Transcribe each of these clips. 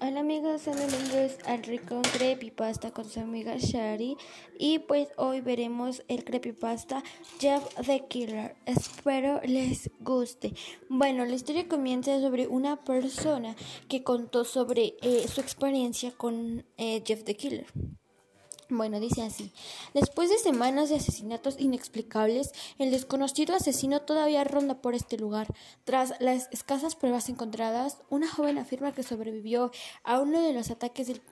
Hola amigos, bienvenidos al Rincón Creepypasta con su amiga Shari y pues hoy veremos el creepypasta Jeff the Killer. Espero les guste. Bueno, la historia comienza sobre una persona que contó sobre eh, su experiencia con eh, Jeff the Killer. Bueno, dice así. Después de semanas de asesinatos inexplicables, el desconocido asesino todavía ronda por este lugar. Tras las escasas pruebas encontradas, una joven afirma que sobrevivió a uno de los ataques del,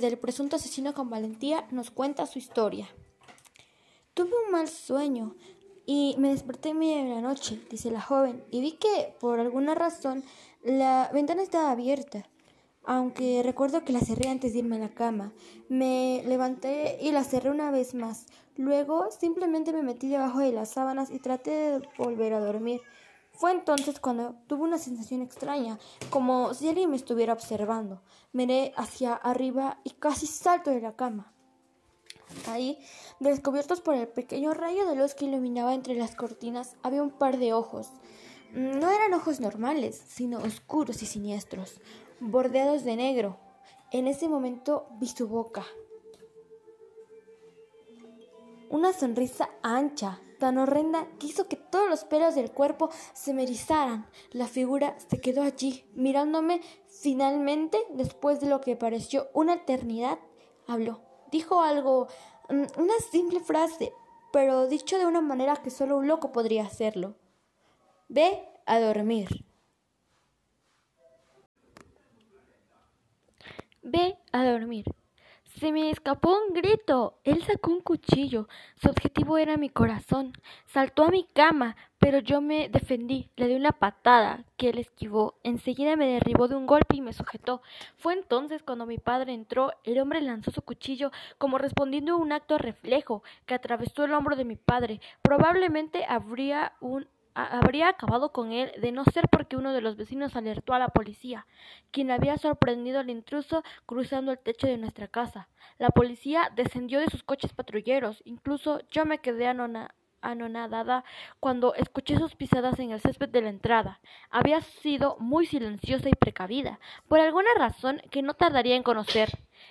del presunto asesino con valentía. Nos cuenta su historia. Tuve un mal sueño y me desperté en de la noche, dice la joven, y vi que, por alguna razón, la ventana estaba abierta aunque recuerdo que la cerré antes de irme a la cama. Me levanté y la cerré una vez más. Luego simplemente me metí debajo de las sábanas y traté de volver a dormir. Fue entonces cuando tuve una sensación extraña, como si alguien me estuviera observando. Miré hacia arriba y casi salto de la cama. Ahí, descubiertos por el pequeño rayo de luz que iluminaba entre las cortinas, había un par de ojos. No eran ojos normales, sino oscuros y siniestros bordeados de negro. En ese momento vi su boca. Una sonrisa ancha, tan horrenda, que hizo que todos los pelos del cuerpo se me erizaran. La figura se quedó allí, mirándome. Finalmente, después de lo que pareció una eternidad, habló. Dijo algo, mm, una simple frase, pero dicho de una manera que solo un loco podría hacerlo. Ve a dormir. Ve a dormir. Se me escapó un grito. Él sacó un cuchillo. Su objetivo era mi corazón. Saltó a mi cama, pero yo me defendí. Le di una patada que él esquivó. Enseguida me derribó de un golpe y me sujetó. Fue entonces cuando mi padre entró. El hombre lanzó su cuchillo como respondiendo a un acto reflejo que atravesó el hombro de mi padre. Probablemente habría un habría acabado con él de no ser porque uno de los vecinos alertó a la policía, quien había sorprendido al intruso cruzando el techo de nuestra casa. La policía descendió de sus coches patrulleros, incluso yo me quedé anonadada cuando escuché sus pisadas en el césped de la entrada. Había sido muy silenciosa y precavida, por alguna razón que no tardaría en conocer.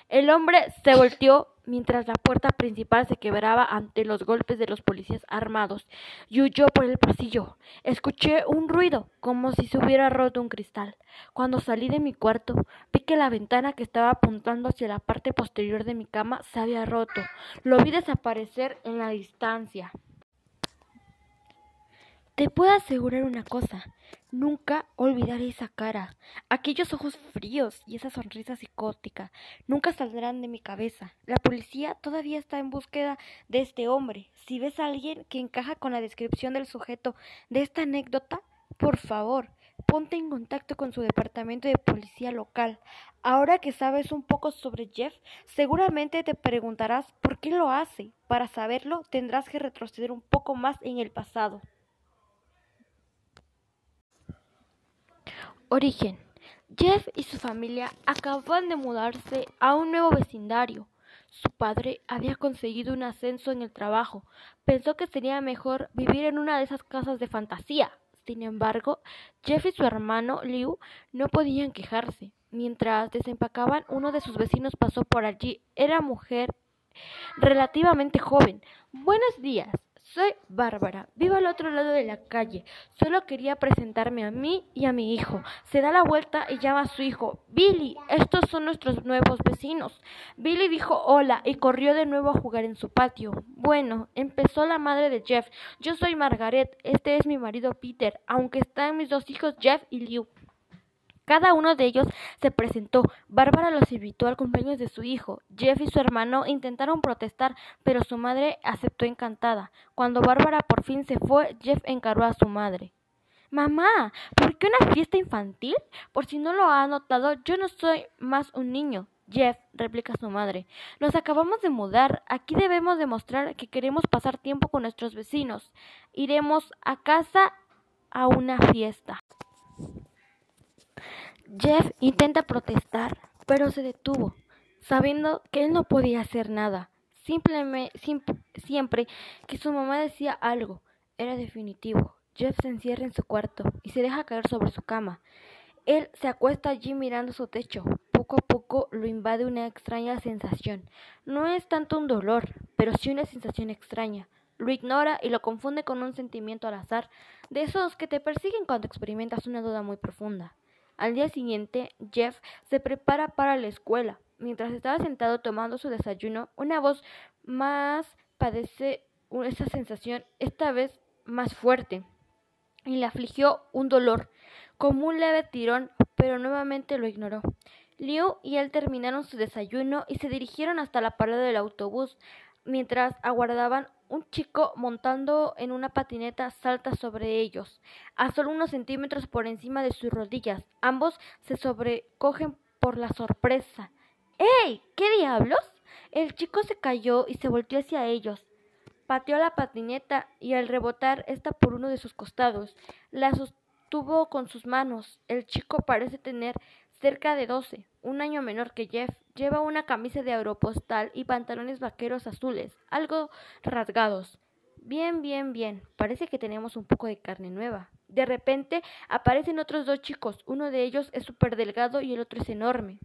El hombre se volteó mientras la puerta principal se quebraba ante los golpes de los policías armados y huyó por el pasillo. Escuché un ruido, como si se hubiera roto un cristal. Cuando salí de mi cuarto, vi que la ventana que estaba apuntando hacia la parte posterior de mi cama se había roto. Lo vi desaparecer en la distancia. Te puedo asegurar una cosa, nunca olvidaré esa cara, aquellos ojos fríos y esa sonrisa psicótica, nunca saldrán de mi cabeza. La policía todavía está en búsqueda de este hombre. Si ves a alguien que encaja con la descripción del sujeto de esta anécdota, por favor, ponte en contacto con su departamento de policía local. Ahora que sabes un poco sobre Jeff, seguramente te preguntarás por qué lo hace. Para saberlo, tendrás que retroceder un poco más en el pasado. Origen. Jeff y su familia acaban de mudarse a un nuevo vecindario. Su padre había conseguido un ascenso en el trabajo. Pensó que sería mejor vivir en una de esas casas de fantasía. Sin embargo, Jeff y su hermano Liu no podían quejarse. Mientras desempacaban, uno de sus vecinos pasó por allí. Era mujer relativamente joven. Buenos días, soy Bárbara, vivo al otro lado de la calle. Solo quería presentarme a mí y a mi hijo. Se da la vuelta y llama a su hijo. Billy, estos son nuestros nuevos vecinos. Billy dijo hola y corrió de nuevo a jugar en su patio. Bueno, empezó la madre de Jeff. Yo soy Margaret, este es mi marido Peter, aunque están mis dos hijos Jeff y Liu. Cada uno de ellos se presentó. Bárbara los invitó al cumpleaños de su hijo. Jeff y su hermano intentaron protestar, pero su madre aceptó encantada. Cuando Bárbara por fin se fue, Jeff encaró a su madre. Mamá, ¿por qué una fiesta infantil? Por si no lo ha notado, yo no soy más un niño. Jeff, replica su madre, nos acabamos de mudar. Aquí debemos demostrar que queremos pasar tiempo con nuestros vecinos. Iremos a casa a una fiesta. Jeff intenta protestar, pero se detuvo, sabiendo que él no podía hacer nada. siempre que su mamá decía algo, era definitivo. Jeff se encierra en su cuarto y se deja caer sobre su cama. Él se acuesta allí mirando su techo, poco a poco lo invade una extraña sensación. No es tanto un dolor, pero sí una sensación extraña. Lo ignora y lo confunde con un sentimiento al azar, de esos que te persiguen cuando experimentas una duda muy profunda. Al día siguiente, Jeff se prepara para la escuela. Mientras estaba sentado tomando su desayuno, una voz más padece esa sensación, esta vez más fuerte, y le afligió un dolor, como un leve tirón, pero nuevamente lo ignoró. Liu y él terminaron su desayuno y se dirigieron hasta la parada del autobús. Mientras aguardaban, un chico montando en una patineta salta sobre ellos, a solo unos centímetros por encima de sus rodillas. Ambos se sobrecogen por la sorpresa. ¡Ey! ¿Qué diablos? El chico se cayó y se volteó hacia ellos. Pateó la patineta y al rebotar esta por uno de sus costados, la sostuvo con sus manos. El chico parece tener cerca de doce, un año menor que Jeff. Lleva una camisa de aeropostal y pantalones vaqueros azules, algo rasgados. Bien, bien, bien. Parece que tenemos un poco de carne nueva. De repente aparecen otros dos chicos. Uno de ellos es súper delgado y el otro es enorme.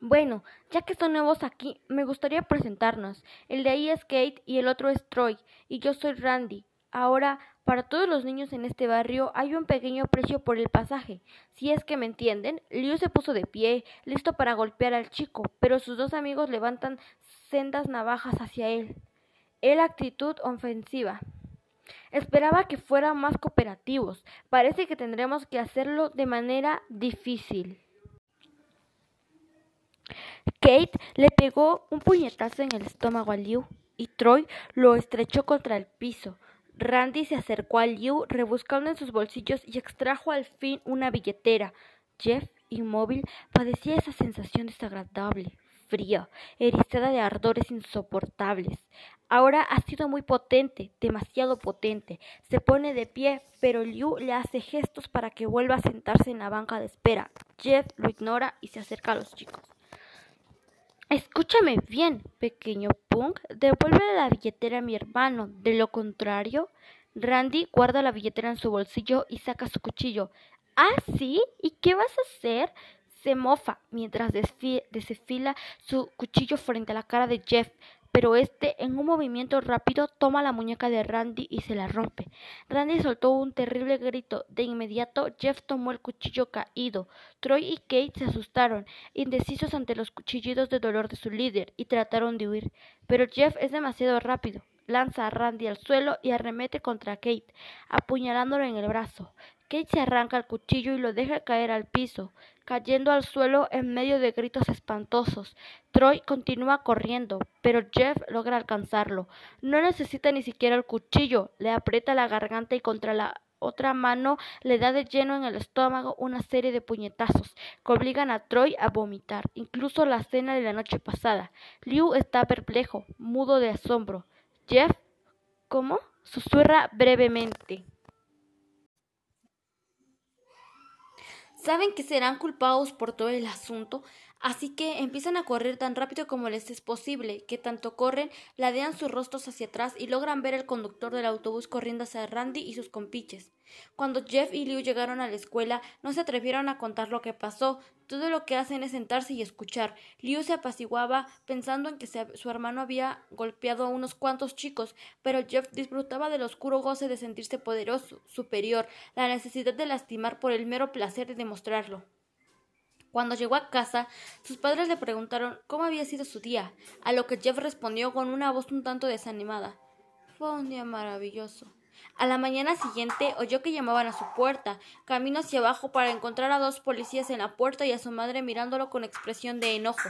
Bueno, ya que son nuevos aquí, me gustaría presentarnos. El de ahí es Kate y el otro es Troy, y yo soy Randy. Ahora, para todos los niños en este barrio hay un pequeño precio por el pasaje. Si es que me entienden, Liu se puso de pie, listo para golpear al chico, pero sus dos amigos levantan sendas navajas hacia él. Él actitud ofensiva. Esperaba que fueran más cooperativos. Parece que tendremos que hacerlo de manera difícil. Kate le pegó un puñetazo en el estómago a Liu y Troy lo estrechó contra el piso. Randy se acercó a Liu, rebuscando en sus bolsillos y extrajo al fin una billetera. Jeff, inmóvil, padecía esa sensación desagradable, fría, erizada de ardores insoportables. Ahora ha sido muy potente, demasiado potente. Se pone de pie, pero Liu le hace gestos para que vuelva a sentarse en la banca de espera. Jeff lo ignora y se acerca a los chicos. Escúchame bien, pequeño punk, devuelve la billetera a mi hermano. De lo contrario, Randy guarda la billetera en su bolsillo y saca su cuchillo. ¿Ah, sí? ¿Y qué vas a hacer? Se mofa mientras desfila su cuchillo frente a la cara de Jeff pero este, en un movimiento rápido, toma la muñeca de Randy y se la rompe. Randy soltó un terrible grito. De inmediato, Jeff tomó el cuchillo caído. Troy y Kate se asustaron, indecisos ante los cuchillidos de dolor de su líder, y trataron de huir. Pero Jeff es demasiado rápido. Lanza a Randy al suelo y arremete contra Kate, apuñalándolo en el brazo. Kate se arranca el cuchillo y lo deja caer al piso, cayendo al suelo en medio de gritos espantosos. Troy continúa corriendo, pero Jeff logra alcanzarlo. No necesita ni siquiera el cuchillo, le aprieta la garganta y contra la otra mano le da de lleno en el estómago una serie de puñetazos que obligan a Troy a vomitar, incluso la cena de la noche pasada. Liu está perplejo, mudo de asombro. Jeff, ¿cómo? susurra brevemente. Saben que serán culpados por todo el asunto, así que empiezan a correr tan rápido como les es posible, que tanto corren, ladean sus rostros hacia atrás y logran ver al conductor del autobús corriendo hacia Randy y sus compiches. Cuando Jeff y Liu llegaron a la escuela, no se atrevieron a contar lo que pasó. Todo lo que hacen es sentarse y escuchar. Liu se apaciguaba pensando en que su hermano había golpeado a unos cuantos chicos, pero Jeff disfrutaba del oscuro goce de sentirse poderoso, superior, la necesidad de lastimar por el mero placer de demostrarlo. Cuando llegó a casa, sus padres le preguntaron cómo había sido su día, a lo que Jeff respondió con una voz un tanto desanimada. Fue un día maravilloso. A la mañana siguiente oyó que llamaban a su puerta. Camino hacia abajo para encontrar a dos policías en la puerta y a su madre mirándolo con expresión de enojo.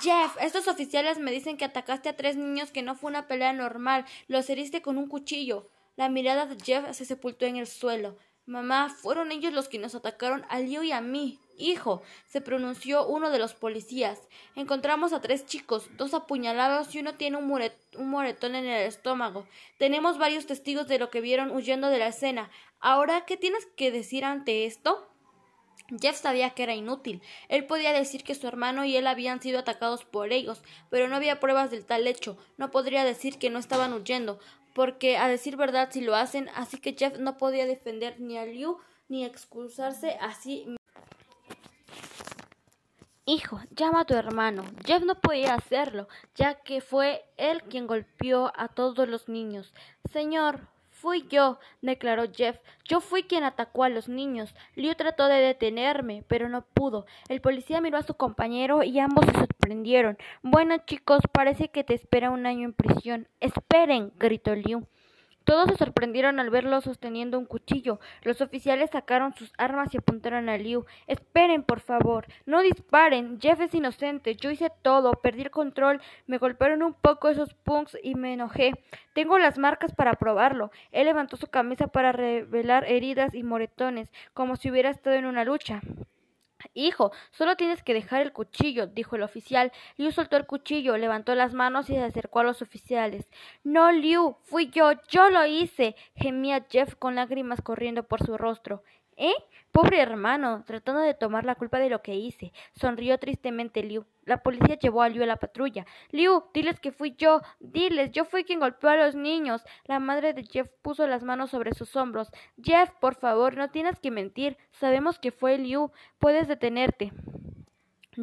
Jeff, estos oficiales me dicen que atacaste a tres niños que no fue una pelea normal. Los heriste con un cuchillo. La mirada de Jeff se sepultó en el suelo. Mamá, fueron ellos los que nos atacaron a Leo y a mí. Hijo, se pronunció uno de los policías. Encontramos a tres chicos, dos apuñalados y uno tiene un, moretón en el estómago. Tenemos varios testigos de lo que vieron huyendo de la escena. Ahora, ¿qué tienes que decir ante esto? Jeff sabía que era inútil. Él podía decir que su hermano y él habían sido atacados por ellos, pero no había pruebas del tal hecho. No podría decir que no estaban huyendo, porque a decir verdad si lo hacen, así que Jeff no podía defender ni a Liu ni excusarse así Hijo, llama a tu hermano. Jeff no podía hacerlo, ya que fue él quien golpeó a todos los niños. Señor, fui yo, declaró Jeff. Yo fui quien atacó a los niños. Liu trató de detenerme, pero no pudo. El policía miró a su compañero y ambos se sorprendieron. Bueno, chicos, parece que te espera un año en prisión. Esperen, gritó Liu. Todos se sorprendieron al verlo sosteniendo un cuchillo. Los oficiales sacaron sus armas y apuntaron a Liu. Esperen, por favor. No disparen. Jeff es inocente. Yo hice todo. Perdí el control. Me golpearon un poco esos punks y me enojé. Tengo las marcas para probarlo. Él levantó su camisa para revelar heridas y moretones, como si hubiera estado en una lucha. Hijo, solo tienes que dejar el cuchillo, dijo el oficial. Liu soltó el cuchillo, levantó las manos y se acercó a los oficiales. No, Liu, fui yo, yo lo hice, gemía Jeff con lágrimas corriendo por su rostro. ¿Eh? Pobre hermano, tratando de tomar la culpa de lo que hice. Sonrió tristemente Liu. La policía llevó a Liu a la patrulla. Liu, diles que fui yo. Diles, yo fui quien golpeó a los niños. La madre de Jeff puso las manos sobre sus hombros. Jeff, por favor, no tienes que mentir. Sabemos que fue Liu. Puedes detenerte.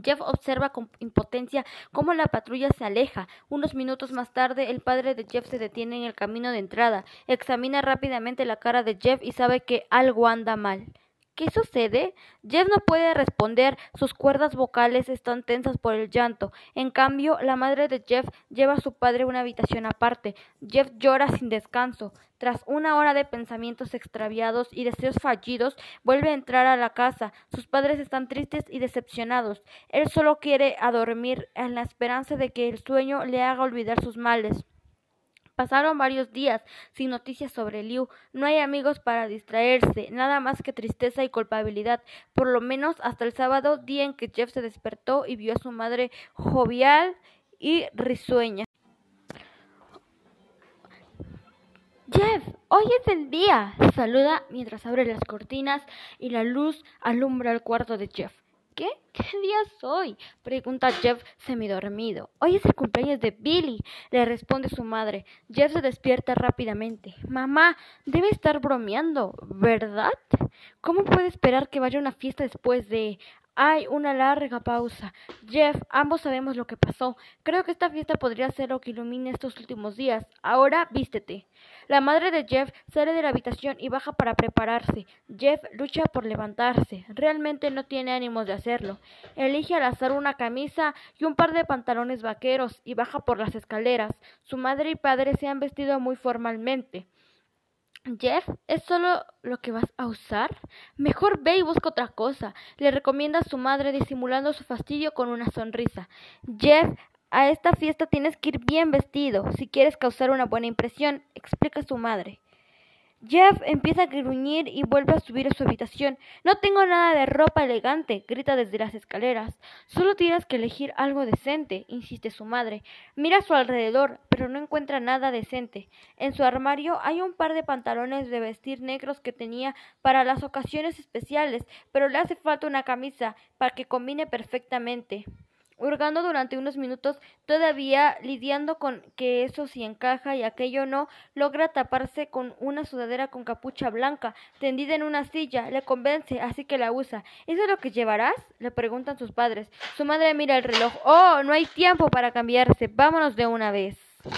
Jeff observa con impotencia cómo la patrulla se aleja. Unos minutos más tarde, el padre de Jeff se detiene en el camino de entrada. Examina rápidamente la cara de Jeff y sabe que algo anda mal. ¿Qué sucede? Jeff no puede responder, sus cuerdas vocales están tensas por el llanto. En cambio, la madre de Jeff lleva a su padre a una habitación aparte. Jeff llora sin descanso. Tras una hora de pensamientos extraviados y deseos fallidos, vuelve a entrar a la casa. Sus padres están tristes y decepcionados. Él solo quiere a dormir en la esperanza de que el sueño le haga olvidar sus males. Pasaron varios días sin noticias sobre Liu. No hay amigos para distraerse, nada más que tristeza y culpabilidad, por lo menos hasta el sábado, día en que Jeff se despertó y vio a su madre jovial y risueña. Jeff, hoy es el día. Saluda mientras abre las cortinas y la luz alumbra el cuarto de Jeff. ¿Qué? ¿Qué día es hoy? Pregunta Jeff semidormido. Hoy es el cumpleaños de Billy, le responde su madre. Jeff se despierta rápidamente. Mamá, debe estar bromeando, ¿verdad? ¿Cómo puede esperar que vaya a una fiesta después de... Hay una larga pausa. Jeff, ambos sabemos lo que pasó. Creo que esta fiesta podría ser lo que ilumine estos últimos días. Ahora vístete. La madre de Jeff sale de la habitación y baja para prepararse. Jeff lucha por levantarse. Realmente no tiene ánimos de hacerlo. Elige al azar una camisa y un par de pantalones vaqueros y baja por las escaleras. Su madre y padre se han vestido muy formalmente. Jeff, ¿es solo lo que vas a usar? Mejor ve y busca otra cosa, le recomienda a su madre disimulando su fastidio con una sonrisa. Jeff, a esta fiesta tienes que ir bien vestido, si quieres causar una buena impresión, explica su madre. Jeff empieza a gruñir y vuelve a subir a su habitación. No tengo nada de ropa elegante, grita desde las escaleras. Solo tienes que elegir algo decente, insiste su madre. Mira a su alrededor, pero no encuentra nada decente. En su armario hay un par de pantalones de vestir negros que tenía para las ocasiones especiales, pero le hace falta una camisa para que combine perfectamente hurgando durante unos minutos, todavía lidiando con que eso sí encaja y aquello no, logra taparse con una sudadera con capucha blanca, tendida en una silla, le convence, así que la usa. ¿Eso es lo que llevarás? le preguntan sus padres. Su madre mira el reloj. Oh, no hay tiempo para cambiarse, vámonos de una vez.